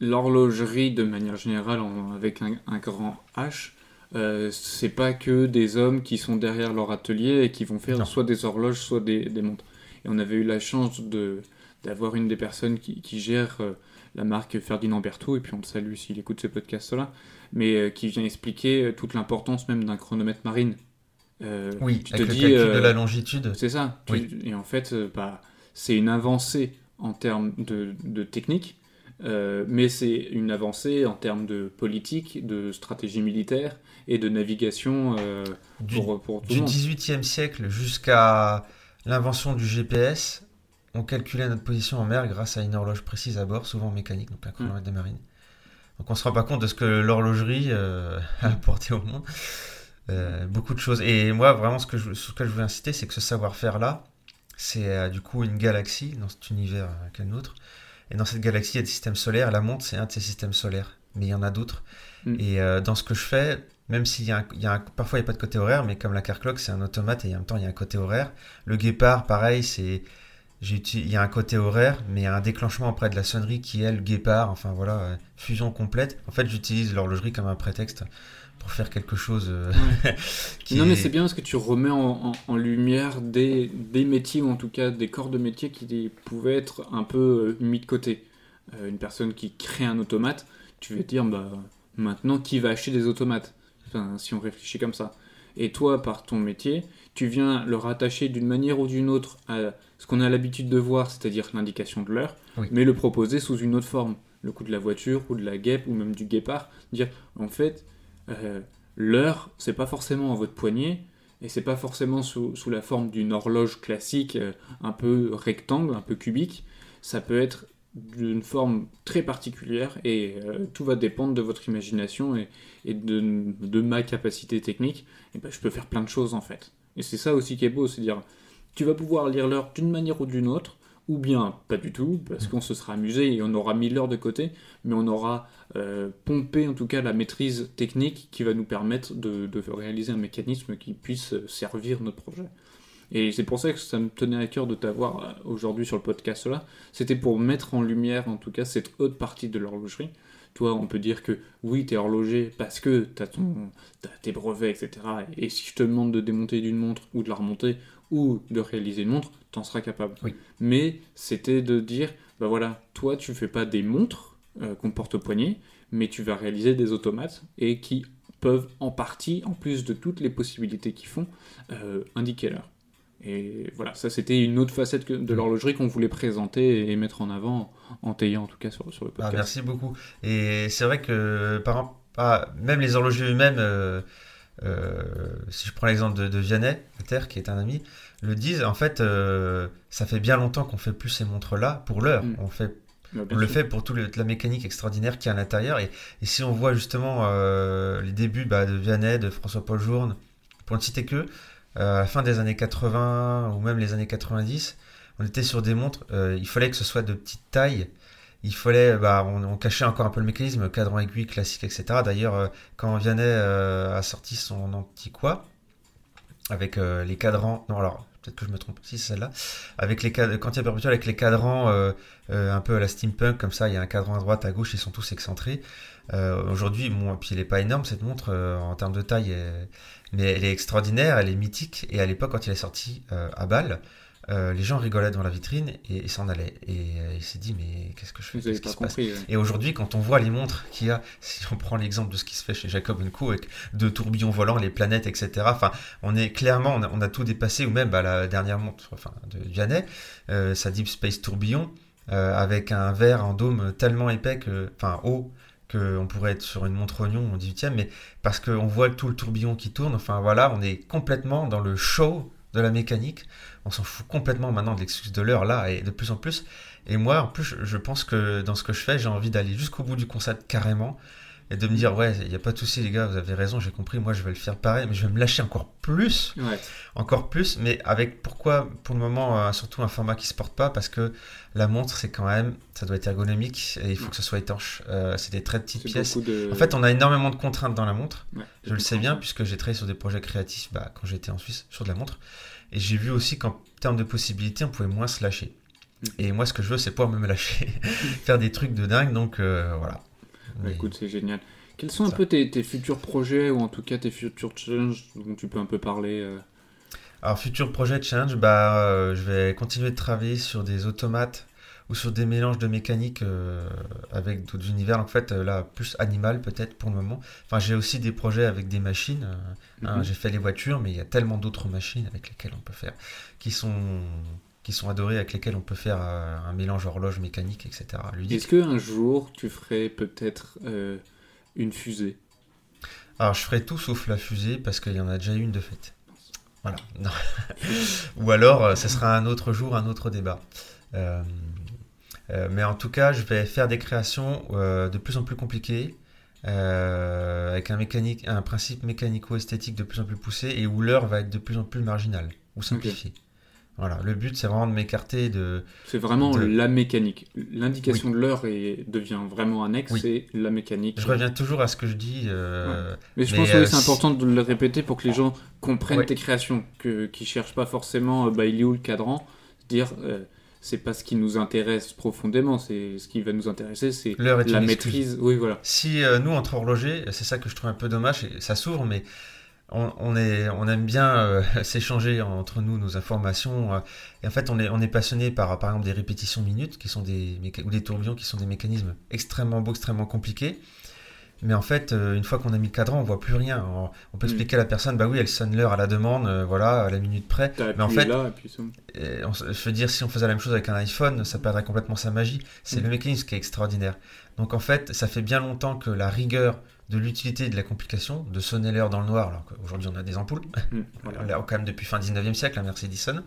l'horlogerie, de manière générale, en- avec un, un grand H, euh, c'est pas que des hommes qui sont derrière leur atelier et qui vont faire Non. soit des horloges, soit des, des montres. Et on avait eu la chance de d'avoir une des personnes qui, qui gère euh, la marque Ferdinand Berthaud, et puis on le salue s'il écoute ce podcast-là, mais euh, qui vient expliquer toute l'importance même d'un chronomètre marine. Euh, Oui, tu avec te le dis, calcul euh, de la longitude. c'est ça. Tu-. Et en fait, euh, bah, c'est une avancée en termes de, de technique, euh, mais c'est une avancée en termes de politique, de stratégie militaire et de navigation Du, pour, pour tout du le monde. 18e siècle jusqu'à l'invention du GPS, on calculait notre position en mer grâce à une horloge précise à bord, souvent mécanique, donc un chronomètre de marine. Donc on se rend pas compte de ce que l'horlogerie a apporté au monde. Euh, beaucoup de choses. Et moi, vraiment, ce que je, sur ce que je voulais inciter, c'est que ce savoir-faire-là, c'est euh, du coup une galaxie dans cet univers euh, qu'est le nôtre. Et dans cette galaxie, il y a des systèmes solaires. La montre, c'est un de ces systèmes solaires. Mais il y en a d'autres. Mm. Et euh, dans ce que je fais, même s'il y a, un, il y a un- parfois il n'y a pas de côté horaire, mais comme la car clock, c'est un automate et en même temps il y a un côté horaire. Le guépard, pareil, c'est j'ai il y a un côté horaire, mais il y a un déclenchement auprès de la sonnerie qui est le guépard. Enfin voilà, fusion complète. En fait, j'utilise l'horlogerie comme un prétexte pour faire quelque chose euh, qui non, mais est- c'est bien parce que tu remets en, en- en lumière des, des métiers, ou en tout cas des corps de métier qui pouvaient être un peu euh, mis de côté. Euh, une personne qui crée un automate, tu vas te dire, bah, maintenant, qui va acheter des automates? Enfin, Si on réfléchit comme ça. Et toi, par ton métier, tu viens le rattacher d'une manière ou d'une autre à ce qu'on a l'habitude de voir, c'est-à-dire l'indication de l'heure, Oui. mais le proposer sous une autre forme. Le coup de la voiture, ou de la guêpe, ou même du guépard. Dire, en fait, euh, l'heure, c'est pas forcément à votre poignet, et c'est pas forcément sous, sous la forme d'une horloge classique, euh, un peu rectangle, un peu cubique. Ça peut être d'une forme très particulière, et euh, tout va dépendre de votre imagination et, et de, de ma capacité technique. Et ben, je peux faire plein de choses en fait. Et c'est ça aussi qui est beau, c'est dire, tu vas pouvoir lire l'heure d'une manière ou d'une autre, ou bien pas du tout, parce qu'on se sera amusé et on aura mis l'heure de côté, mais on aura euh, pompé en tout cas la maîtrise technique qui va nous permettre de, de réaliser un mécanisme qui puisse servir notre projet. Et c'est pour ça que ça me tenait à cœur de t'avoir euh, aujourd'hui sur le podcast là. C'était pour mettre en lumière en tout cas cette haute partie de l'horlogerie. Toi, on peut dire que oui, tu es horloger parce que tu as, tes brevets, etc. Et si je te demande de démonter d'une montre ou de la remonter ou de réaliser une montre, tu en seras capable. Oui. Mais c'était de dire, bah voilà, toi, tu fais pas des montres euh, qu'on porte au poignet, mais tu vas réaliser des automates et qui peuvent en partie, en plus de toutes les possibilités qu'ils font, euh, indiquer l'heure. Et voilà, ça c'était une autre facette de l'horlogerie qu'on voulait présenter et mettre en avant en t'ayant en tout cas sur, sur le Ah, podcast. merci beaucoup. Et c'est vrai que par ah, même les horlogers eux-mêmes, euh, si je prends l'exemple de, de Vianney, Terre, qui est un ami, le disent, en fait, euh, ça fait bien longtemps qu'on fait plus ces montres-là pour l'heure. Mm. On, fait, on le fait pour toute la mécanique extraordinaire qui est à l'intérieur. Et, et si on voit justement euh, les débuts bah, de Vianney, de François-Paul Journe, pour ne citer que, euh, à la fin des années 80 ou même les années 90, on était sur des montres, euh, il fallait que ce soit de petite taille. Il fallait, bah, on, cachait encore un peu le mécanisme, cadran aiguille classique, etc. D'ailleurs, euh, quand Vianney euh, a sorti son antiquois, avec euh, les cadrans, non alors peut-être que je me trompe, si c'est celle-là, avec les cad- quantités perpétuelles, avec les cadrans un peu à la steampunk, comme ça, il y a un cadran à droite, à gauche, ils sont tous excentrés. Aujourd'hui, bon, puis elle est pas énorme cette montre en termes de taille, mais elle est extraordinaire, elle est mythique. Et à l'époque, quand il est sorti à Bâle, euh, les gens rigolaient dans la vitrine et, s'en allaient. Et euh, il s'est dit, mais qu'est-ce que je fais se passe compris. ouais. Et aujourd'hui, quand on voit les montres qu'il y a, si on prend l'exemple de ce qui se fait chez Jacob Co avec deux tourbillons volants, les planètes, etc. Enfin, on est clairement, on a, on a tout dépassé, ou même bah, la dernière montre, enfin, de Vianney, euh, sa Deep Space Tourbillon, avec un verre en dôme tellement épais que, enfin, haut, qu'on pourrait être sur une montre oignon au 18e, mais parce qu'on voit tout le tourbillon qui tourne, enfin voilà, on est complètement dans le show de la mécanique. On s'en fout complètement maintenant de l'excuse de l'heure là, et de plus en plus. Et moi, en plus, je- pense que dans ce que je fais, j'ai envie d'aller jusqu'au bout du concept carrément, et de me dire, ouais, il n'y a pas de souci les gars, vous avez raison, j'ai compris, moi je vais le faire pareil, mais je vais me lâcher encore plus Ouais. encore plus, mais avec pourquoi pour le moment euh, surtout un format qui se porte pas parce que la montre c'est quand même ça doit être ergonomique et il faut que ce soit étanche. Euh, c'est des très petites pièces. de. En fait, on a énormément de contraintes dans la montre. Ouais, Je le sais bien puisque j'ai travaillé sur des projets créatifs bah, quand j'étais en Suisse sur de la montre et j'ai vu aussi qu'en termes de possibilités on pouvait moins se lâcher. Mm. Et moi ce que je veux c'est pouvoir me lâcher, faire des trucs de dingue donc euh, voilà. Mais- écoute, c'est génial. Quels sont un peu tes, tes futurs projets ou en tout cas tes futurs challenges dont tu peux un peu parler euh, Alors, futur projet challenge, bah, euh, je vais continuer de travailler sur des automates ou sur des mélanges de mécanique euh, avec d'autres univers. En fait, là, plus animal peut-être pour le moment. Enfin, j'ai aussi des projets avec des machines. hein, mhm. j'ai fait les voitures, mais il y a tellement d'autres machines avec lesquelles on peut faire, qui sont qui sont adorées, avec lesquelles on peut faire euh, un mélange horloge mécanique, etc. Est-ce qu'un jour tu ferais peut-être euh, une fusée? Alors, je ferai tout sauf la fusée parce qu'il y en a déjà une de faite. Voilà. Non. Ou alors, euh, ce sera un autre jour, un autre débat. Euh, euh, mais en tout cas, je vais faire des créations de plus en plus compliquées, euh, avec un, mécanique, un principe mécanico-esthétique de plus en plus poussé et où l'heure va être de plus en plus marginale ou simplifiée. Voilà. Le but, c'est vraiment de m'écarter de. C'est vraiment De- la mécanique. L'indication de l'heure devient vraiment annexe, Oui. c'est la mécanique. Je reviens toujours à ce que je dis. euh, Mais je Mais, pense que euh, oui, c'est si- important de le répéter pour que les gens comprennent Ouais. tes créations, que, qui cherchent pas forcément euh, bah, il est où le cadran, dire euh, c'est pas ce qui nous intéresse profondément, c'est ce qui va nous intéresser, c'est la maîtrise. Oui, voilà. Si nous, entre horlogers, c'est ça que je trouve un peu dommage, et ça s'ouvre, mais on, on est, on aime bien euh, s'échanger entre nous nos informations. euh, et en fait, on est, on est passionné par, par exemple, des répétitions minutes, qui sont des, ou des tourbillons, qui sont des mécanismes extrêmement beaux, extrêmement compliqués. Mais en fait, euh, une fois qu'on a mis le cadran, on voit plus rien. On, on peut Mm. expliquer à la personne, bah oui, elle sonne l'heure à la demande, voilà, à la minute près. Mais en fait- là, et puis on je veux dire, si on faisait la même chose avec un iPhone, ça perdrait complètement sa magie. C'est Mm. le mécanisme qui est extraordinaire. Donc en fait, ça fait bien longtemps que la rigueur de l'utilité et de la complication, de sonner l'heure dans le noir, alors qu'aujourd'hui on a des ampoules, Mm, voilà. là, quand même depuis fin 19e siècle, un Mercedes Edison,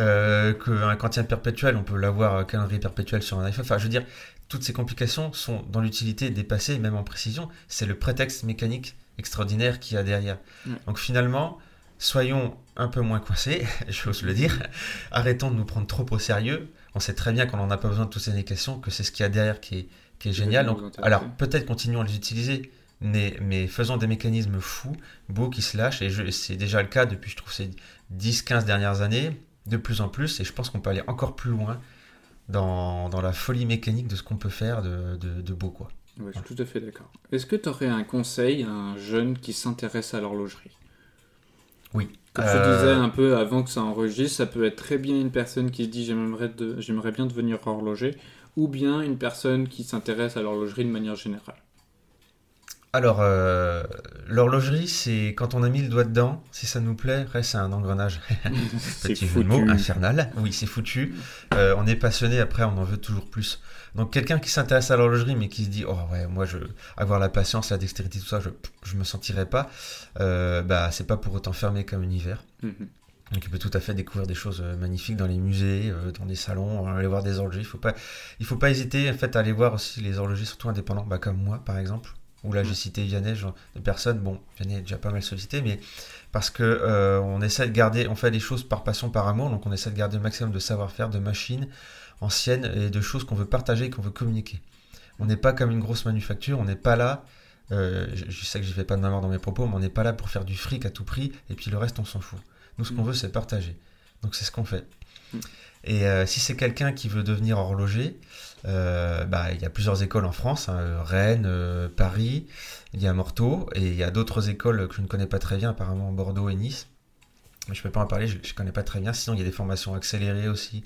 euh, qu'un quantien perpétuel, on peut l'avoir un calendrier perpétuel sur un iPhone. Enfin, je veux dire, toutes ces complications sont dans l'utilité dépassées, même en précision. C'est le prétexte mécanique extraordinaire qu'il y a derrière. Ouais. Donc finalement, soyons un peu moins coincés, j'ose le dire. Arrêtons de nous prendre trop au sérieux. On sait très bien qu'on n'en a pas besoin de toutes ces indications, que c'est ce qu'il y a derrière qui est, qui est Qui génial. Donc, alors, peut-être continuons à les utiliser, mais, mais faisons des mécanismes fous, beaux, qui se lâchent. Et c'est déjà le cas depuis, je trouve, ces 10-15 dernières années, de plus en plus. Et je pense qu'on peut aller encore plus loin dans, dans la folie mécanique de ce qu'on peut faire de, de, de beau, quoi. Ouais, je suis tout à fait d'accord. Est-ce que tu aurais un conseil à un jeune qui s'intéresse à l'horlogerie? Oui. Comme je Euh, disais un peu avant que ça enregistre, ça peut être très bien une personne qui se dit j'aimerais de- j'aimerais bien devenir horloger, ou bien une personne qui s'intéresse à l'horlogerie de manière générale. Alors, euh, l'horlogerie, c'est quand on a mis le doigt dedans, si ça nous plaît, après, c'est un engrenage. Petit jeu de mots infernal. Oui, c'est foutu. Euh, on est passionné, après, on en veut toujours plus. Donc, quelqu'un qui s'intéresse à l'horlogerie, mais qui se dit, oh ouais, moi, je avoir la patience, la dextérité, tout ça, je, je me sentirais pas. Euh, bah, c'est pas pour autant fermé comme univers. Mhm. Donc, il peut tout à fait découvrir des choses magnifiques dans les musées, dans des salons, aller voir des horlogers. Il faut pas, il faut pas hésiter, en fait, à aller voir aussi les horlogers, surtout indépendants, bah, comme moi, par exemple. Où là, j'ai cité Vianney, genre, des personnes, bon, Vianney est déjà pas mal sollicité, mais parce que euh, on essaie de garder, on fait les choses par passion, par amour, donc on essaie de garder le maximum de savoir-faire, de machines anciennes et de choses qu'on veut partager, qu'on veut communiquer. On n'est pas comme une grosse manufacture, on n'est pas là. euh, je, je sais que je vais pas de mort dans mes propos, mais on n'est pas là pour faire du fric à tout prix, et puis le reste, on s'en fout. Nous, ce qu'on Mm. veut, c'est partager. Donc, c'est ce qu'on fait. Et euh, si c'est quelqu'un qui veut devenir horloger, euh, bah, il y a plusieurs écoles en France, hein, Rennes, euh, Paris, il y a Morteau, et il y a d'autres écoles que je ne connais pas très bien, apparemment Bordeaux et Nice. je ne peux pas en parler, je ne connais pas très bien. Sinon, il y a des formations accélérées aussi.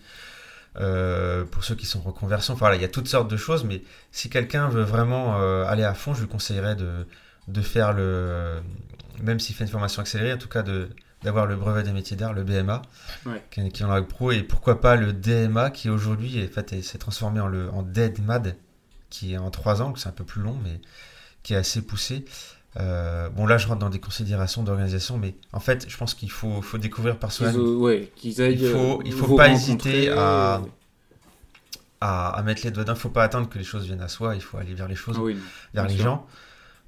Pour ceux qui sont reconversion. Enfin, voilà, il y a toutes sortes de choses, mais si quelqu'un veut vraiment aller à fond, je lui conseillerais de, de faire le. Même s'il fait une formation accélérée, en tout cas de d'avoir le brevet des métiers d'art, le BMA, qui, est en pro, et pourquoi pas le DMA, qui aujourd'hui en fait, s'est transformé en, le, en DEDMAD, qui est en trois ans, c'est un peu plus long, mais qui est assez poussé. Euh, bon, là, je rentre dans des considérations d'organisation, mais en fait, je pense qu'il faut, faut découvrir par soi-même. Ouais. Il faut, il faut pas hésiter à, à, à, mettre les doigts dedans. Il faut pas attendre que les choses viennent à soi. Il faut aller vers les choses, vers les gens.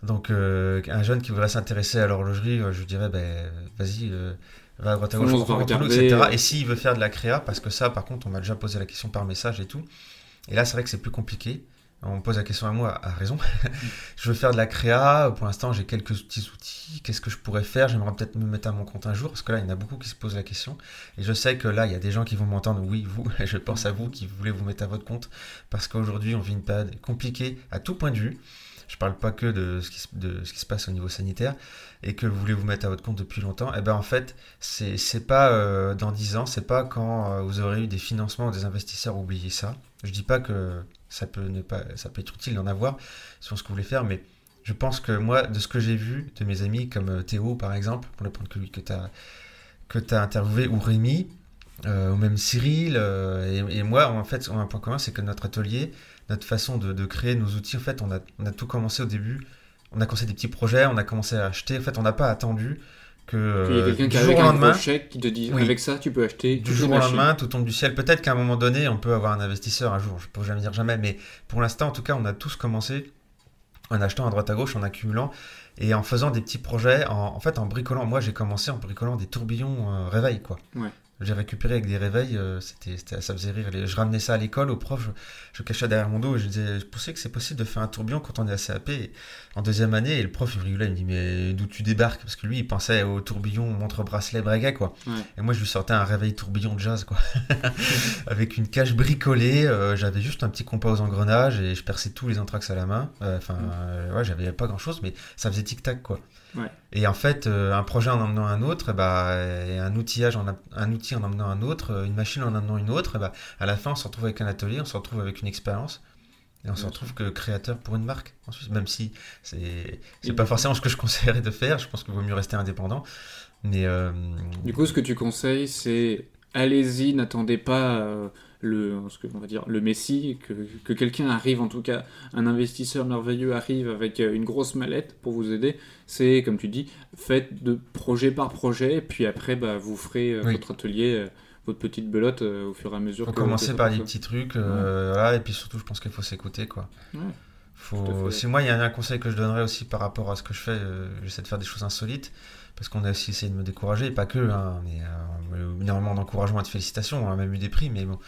Donc, euh, un jeune qui voudrait s'intéresser à l'horlogerie, euh, je dirais, ben, vas-y, va à droite à gauche, etc. Et s'il veut faire de la créa, parce que ça, par contre, on m'a déjà posé la question par message et tout. Et là, c'est vrai que c'est plus compliqué on me pose la question à moi, à raison. je veux faire de la créa. Pour l'instant, j'ai quelques petits outils. Qu'est-ce que je pourrais faire? J'aimerais peut-être me mettre à mon compte un jour. Parce que là, il y en a beaucoup qui se posent la question. Et je sais que là, il y a des gens qui vont m'entendre. Oui, vous, je pense à vous qui voulez vous mettre à votre compte. Parce qu'aujourd'hui, on vit une période compliquée à tout point de vue. Je parle pas que de ce, qui, se passe au niveau sanitaire et que vous voulez vous mettre à votre compte depuis longtemps. Et eh ben en fait, c'est pas euh, dans 10 ans, c'est pas quand euh, vous aurez eu des financements ou des investisseurs, oubliez ça. Je dis pas que ça peut, ne pas, ça peut être utile d'en avoir sur ce que vous voulez faire, mais je pense que moi, de ce que j'ai vu de mes amis comme euh, Théo par exemple, pour le prendre que lui que tu as, interviewé, ou Rémi, ou même Cyril, et, moi, en fait, on a un point commun, c'est que notre atelier, notre façon de, créer nos outils, en fait, on a, on a, tout commencé au début, on a commencé des petits projets, on a commencé à acheter, en fait, on n'a pas attendu que il y a quelqu'un qui a avec un chèque qui te dit avec ça tu peux acheter du jour au lendemain tout tombe du ciel. Peut-être qu'à un moment donné on peut avoir un investisseur un jour. Je peux jamais dire jamais mais pour l'instant en tout cas on a tous commencé en achetant à droite à gauche en accumulant et en faisant des petits projets en, fait en bricolant. Moi j'ai commencé en bricolant des tourbillons euh, réveil quoi. Ouais j'ai récupéré avec des réveils, euh, c'était, ça faisait rire. Je ramenais ça à l'école au prof, je, cachais derrière mon dos et je disais, je pensais que c'est possible de faire un tourbillon quand on est à CAP en deuxième année. Et le prof, il rigolait, il me dit, mais d'où tu débarques? Parce que lui, il pensait au tourbillon, montre bracelet, breguet, quoi. Et moi, je lui sortais un réveil tourbillon de jazz, quoi. avec une cage bricolée, euh, j'avais juste un petit compas aux engrenages et je perçais tous les entraxes à la main. Euh, enfin, ouais, j'avais pas grand chose, mais ça faisait tic-tac, quoi. Et en fait, euh, un projet en emmenant un autre, bah, et un outillage, en, un outil en emmenant un autre, euh, une machine en emmenant une autre, bah, à la fin, on se retrouve avec un atelier, on se retrouve avec une expérience. Et on se retrouve que créateur pour une marque, même si c'est c'est pas forcément ce que je conseillerais de faire. Je pense qu'il vaut mieux rester indépendant. Mais euh, du coup, ce que tu conseilles, c'est allez-y, n'attendez pas le, ce que on va dire, le Messi, que, que quelqu'un arrive, en tout cas, un investisseur merveilleux arrive avec euh, une grosse mallette pour vous aider. C'est, comme tu dis, faites de projet par projet, puis après, bah, vous ferez euh, votre atelier euh, votre petite belote au fur et à mesure. Faut commencer par des petits trucs, voilà, et puis surtout, je pense qu'il faut s'écouter, quoi. Faut... Si moi, il y a un conseil que je donnerais aussi par rapport à ce que je fais, j'essaie de faire des choses insolites, parce qu'on a aussi essayé de me décourager, pas que, hein, mais énormément d'encouragement et de félicitations, on a même eu des prix, mais bon.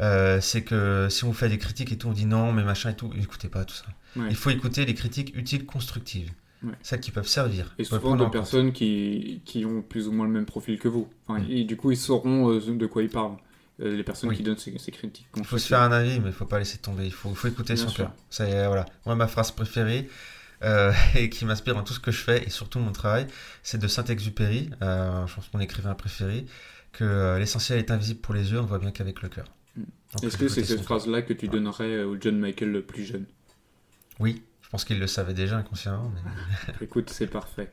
Euh, c'est que si on fait des critiques et tout, on dit non, mais machin et tout, écoutez pas tout ça. Il faut écouter les critiques utiles, constructives. Celles qui peuvent servir. Et souvent de personnes qui, qui, ont plus ou moins le même profil que vous. Et du coup, ils sauront euh, de quoi ils parlent. Euh, les personnes qui donnent ces, critiques. Il faut se faire un avis, mais il faut pas laisser tomber. Il faut, faut écouter son cœur. Voilà. Moi, ma phrase préférée, et qui m'inspire dans tout ce que je fais et surtout mon travail, c'est de Saint-Exupéry, je pense mon écrivain préféré, que l'essentiel est invisible pour les yeux, on voit bien qu'avec le cœur. Est-ce que c'est cette phrase-là que tu donnerais au John Michael le plus jeune? Oui, je pense qu'il le savait déjà inconsciemment. Écoute, c'est parfait.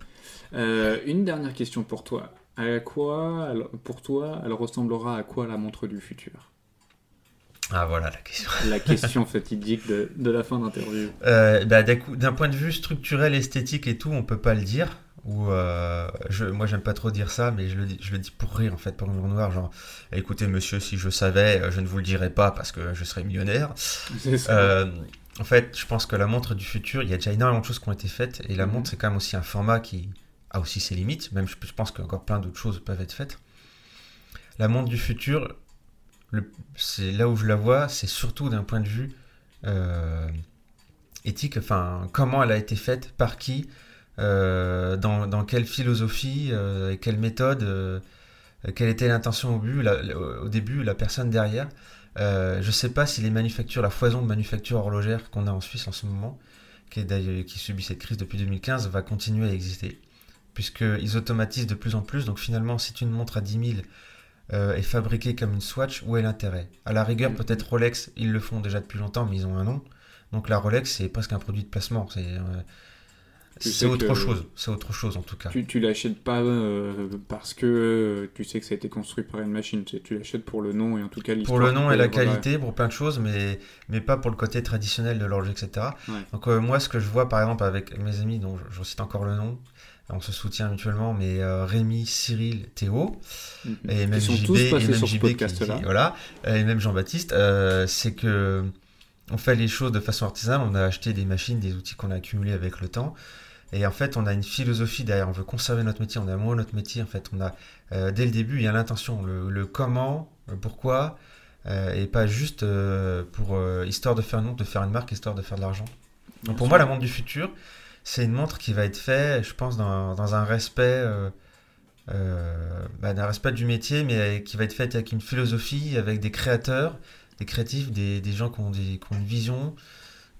Euh, une dernière question pour toi. À quoi, pour toi, elle ressemblera à quoi la montre du futur? Ah voilà la question. La question fatidique de, de la fin d'interview. Euh, bah, D'un point de vue structurel, esthétique et tout, on peut pas le dire où euh, je, moi j'aime pas trop dire ça, mais je le, dis, je le dis pour rire en fait, pour le noir, genre écoutez monsieur, si je savais, je ne vous le dirais pas parce que je serais millionnaire. Euh, en fait, je pense que la montre du futur, il y a déjà énormément de choses qui ont été faites, et la mhm. montre c'est quand même aussi un format qui a aussi ses limites, même je, pense qu'encore plein d'autres choses peuvent être faites. La montre du futur, c'est là où je la vois, c'est surtout d'un point de vue euh, éthique, enfin comment elle a été faite, par qui, euh, dans, quelle philosophie euh, quelle méthode, quelle était l'intention au, au début, la personne derrière. je ne sais pas si les manufactures, la foison de manufactures horlogères qu'on a en Suisse en ce moment, qui, qui subit cette crise depuis 2015, va continuer à exister. puisqu'ils automatisent de plus en plus. Donc finalement, si une montre à 10 000 euh, est fabriquée comme une Swatch, où est l'intérêt? À la rigueur, Mhm. peut-être Rolex, ils le font déjà depuis longtemps, mais ils ont un nom. Donc la Rolex, c'est presque un produit de placement. C'est euh, c'est autre chose. C'est autre chose en tout cas. Tu, tu l'achètes pas euh, parce que euh, tu sais que ça a été construit par une machine. Tu, tu l'achètes pour le nom et en tout cas l'histoire. Pour le nom et la qualité, pour plein de choses, mais, mais pas pour le côté traditionnel de l'horloge, etc. Ouais. Donc moi, ce que je vois par exemple avec mes amis, dont je, je cite encore le nom, on se soutient mutuellement, mais euh, Rémi, Cyril, Théo, Mhm. et même Ils sont JB, tous et même JB qui- voilà, et même Jean-Baptiste, euh, c'est que on fait les choses de façon artisanale, on a acheté des machines, des outils qu'on a accumulés avec le temps, et en fait on a une philosophie derrière, on veut conserver notre métier, on a amoureux de notre métier, en fait on a, euh, dès le début, il y a l'intention, le, le comment, le pourquoi, et pas juste pour histoire de faire une montre, de faire une marque, histoire de faire de l'argent. Donc pour moi, la montre du futur, c'est une montre qui va être faite, je pense, dans, dans un respect, euh, euh, bah, respect du métier, mais qui va être faite avec une philosophie, avec des créateurs, des créatifs, des, des gens qui ont, des, qui ont une vision,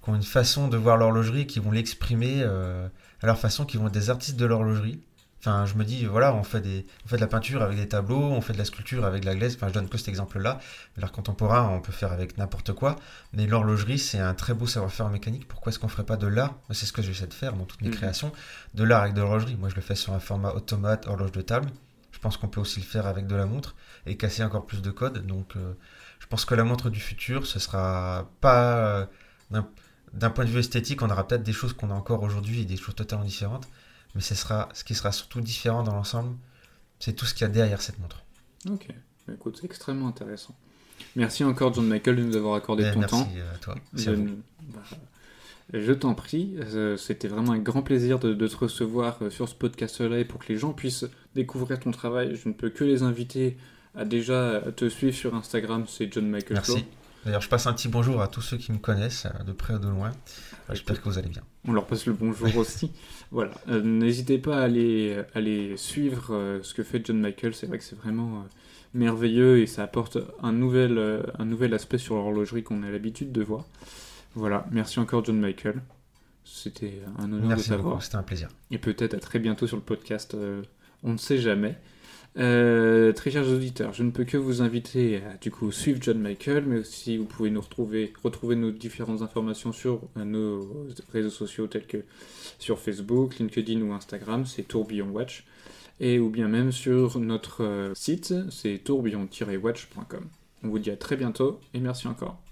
qui ont une façon de voir l'horlogerie, qui vont l'exprimer euh, à leur façon, qui vont être des artistes de l'horlogerie. Enfin, je me dis, voilà, on fait, des, on fait de la peinture avec des tableaux, on fait de la sculpture avec de la glaise. Enfin, je donne que cet exemple-là. L'art contemporain, on peut faire avec n'importe quoi. Mais l'horlogerie, c'est un très beau savoir-faire en mécanique. Pourquoi est-ce qu'on ferait pas de l'art? C'est ce que j'essaie de faire dans toutes mes Mhm. créations. De l'art avec de l'horlogerie. Moi, je le fais sur un format automate, horloge de table. Je pense qu'on peut aussi le faire avec de la montre et casser encore plus de code. Donc, euh, je pense que la montre du futur, ce sera pas. euh, D'un point de vue esthétique, on aura peut-être des choses qu'on a encore aujourd'hui et des choses totalement différentes. Mais ce, sera, ce qui sera surtout différent dans l'ensemble, c'est tout ce qu'il y a derrière cette montre. Ok, écoute, c'est extrêmement intéressant. Merci encore John Michael de nous avoir accordé Eh, ton merci temps. à toi. Je, C'est à vous. bah, je t'en prie, euh, c'était vraiment un grand plaisir de, de te recevoir euh, sur ce podcast-là et pour que les gens puissent découvrir ton travail. Je ne peux que les inviter à déjà te suivre sur Instagram, c'est John Michael Merci. Flow. D'ailleurs, je passe un petit bonjour à tous ceux qui me connaissent, euh, de près ou de loin. J'espère que vous allez bien. On leur passe le bonjour aussi. Voilà. Euh, N'hésitez pas à aller, à aller suivre euh, ce que fait John Michael. C'est vrai que c'est vraiment euh, merveilleux et ça apporte un nouvel, euh, un nouvel aspect sur l'horlogerie qu'on a l'habitude de voir. Voilà. Merci encore John Michael. C'était un honneur Merci de t'avoir. c'était un plaisir. Et peut-être à très bientôt sur le podcast. euh, on ne sait jamais. Euh, très chers auditeurs, je ne peux que vous inviter à du coup suivre John Michael, mais aussi vous pouvez nous retrouver, retrouver nos différentes informations sur euh, nos réseaux sociaux tels que sur Facebook, LinkedIn ou Instagram, c'est Tourbillon Watch, et ou bien même sur notre euh, site, c'est tourbillon-watch.com. On vous dit à très bientôt et merci encore.